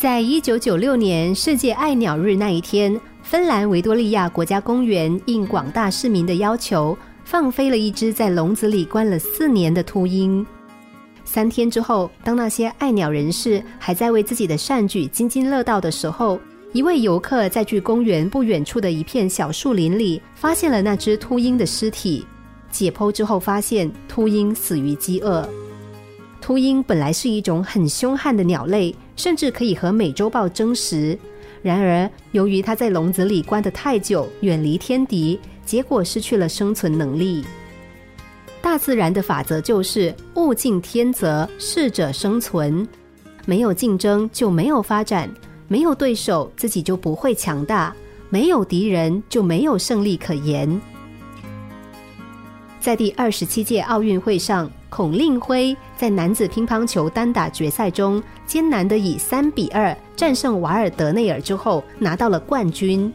在一九九六年世界爱鸟日那一天，芬兰维多利亚国家公园应广大市民的要求，放飞了一只在笼子里关了四年的秃鹰。三天之后，当那些爱鸟人士还在为自己的善举津津乐道的时候，一位游客在距公园不远处的一片小树林里，发现了那只秃鹰的尸体。解剖之后，发现秃鹰死于饥饿。秃鹰本来是一种很凶悍的鸟类，甚至可以和美洲豹争食。然而，由于它在笼子里关得太久，远离天敌，结果失去了生存能力。大自然的法则就是物竞天择，适者生存。没有竞争就没有发展，没有对手自己就不会强大，没有敌人就没有胜利可言。在第二十七届奥运会上，孔令辉在男子乒乓球单打决赛中艰难的以三比二战胜瓦尔德内尔之后，拿到了冠军，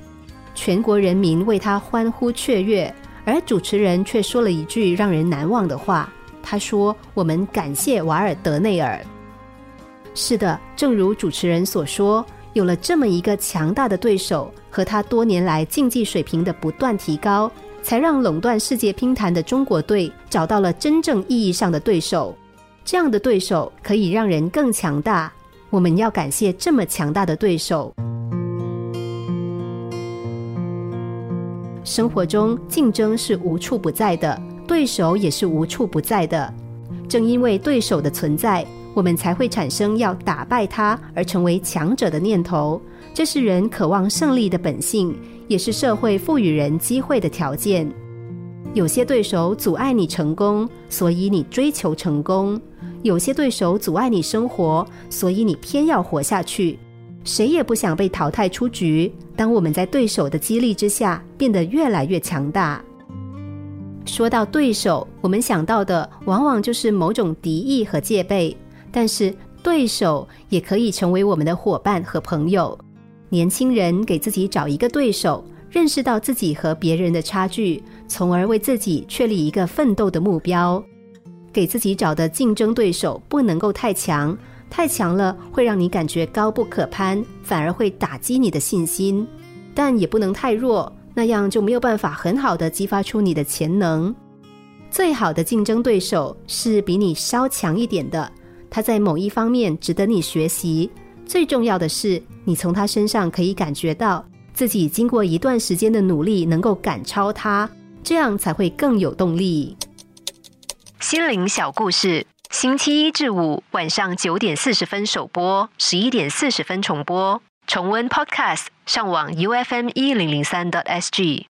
全国人民为他欢呼雀跃，而主持人却说了一句让人难忘的话。他说：“我们感谢瓦尔德内尔。”是的，正如主持人所说，有了这么一个强大的对手，和他多年来竞技水平的不断提高。才让垄断世界乒坛的中国队找到了真正意义上的对手，这样的对手可以让人更强大。我们要感谢这么强大的对手。生活中竞争是无处不在的，对手也是无处不在的。正因为对手的存在，我们才会产生要打败他而成为强者的念头。这是人渴望胜利的本性。也是社会赋予人机会的条件。有些对手阻碍你成功，所以你追求成功；有些对手阻碍你生活，所以你偏要活下去。谁也不想被淘汰出局。当我们在对手的激励之下变得越来越强大。说到对手，我们想到的往往就是某种敌意和戒备，但是对手也可以成为我们的伙伴和朋友。年轻人给自己找一个对手，认识到自己和别人的差距，从而为自己确立一个奋斗的目标。给自己找的竞争对手不能够太强，太强了会让你感觉高不可攀，反而会打击你的信心；但也不能太弱，那样就没有办法很好的激发出你的潜能。最好的竞争对手是比你稍强一点的，他在某一方面值得你学习。最重要的是，你从他身上可以感觉到自己经过一段时间的努力，能够赶超他，这样才会更有动力。心灵小故事，星期一至五晚上九点四十分首播，十一点四十分重播。重温 Podcast，上网 U F M 一零零三 t S G。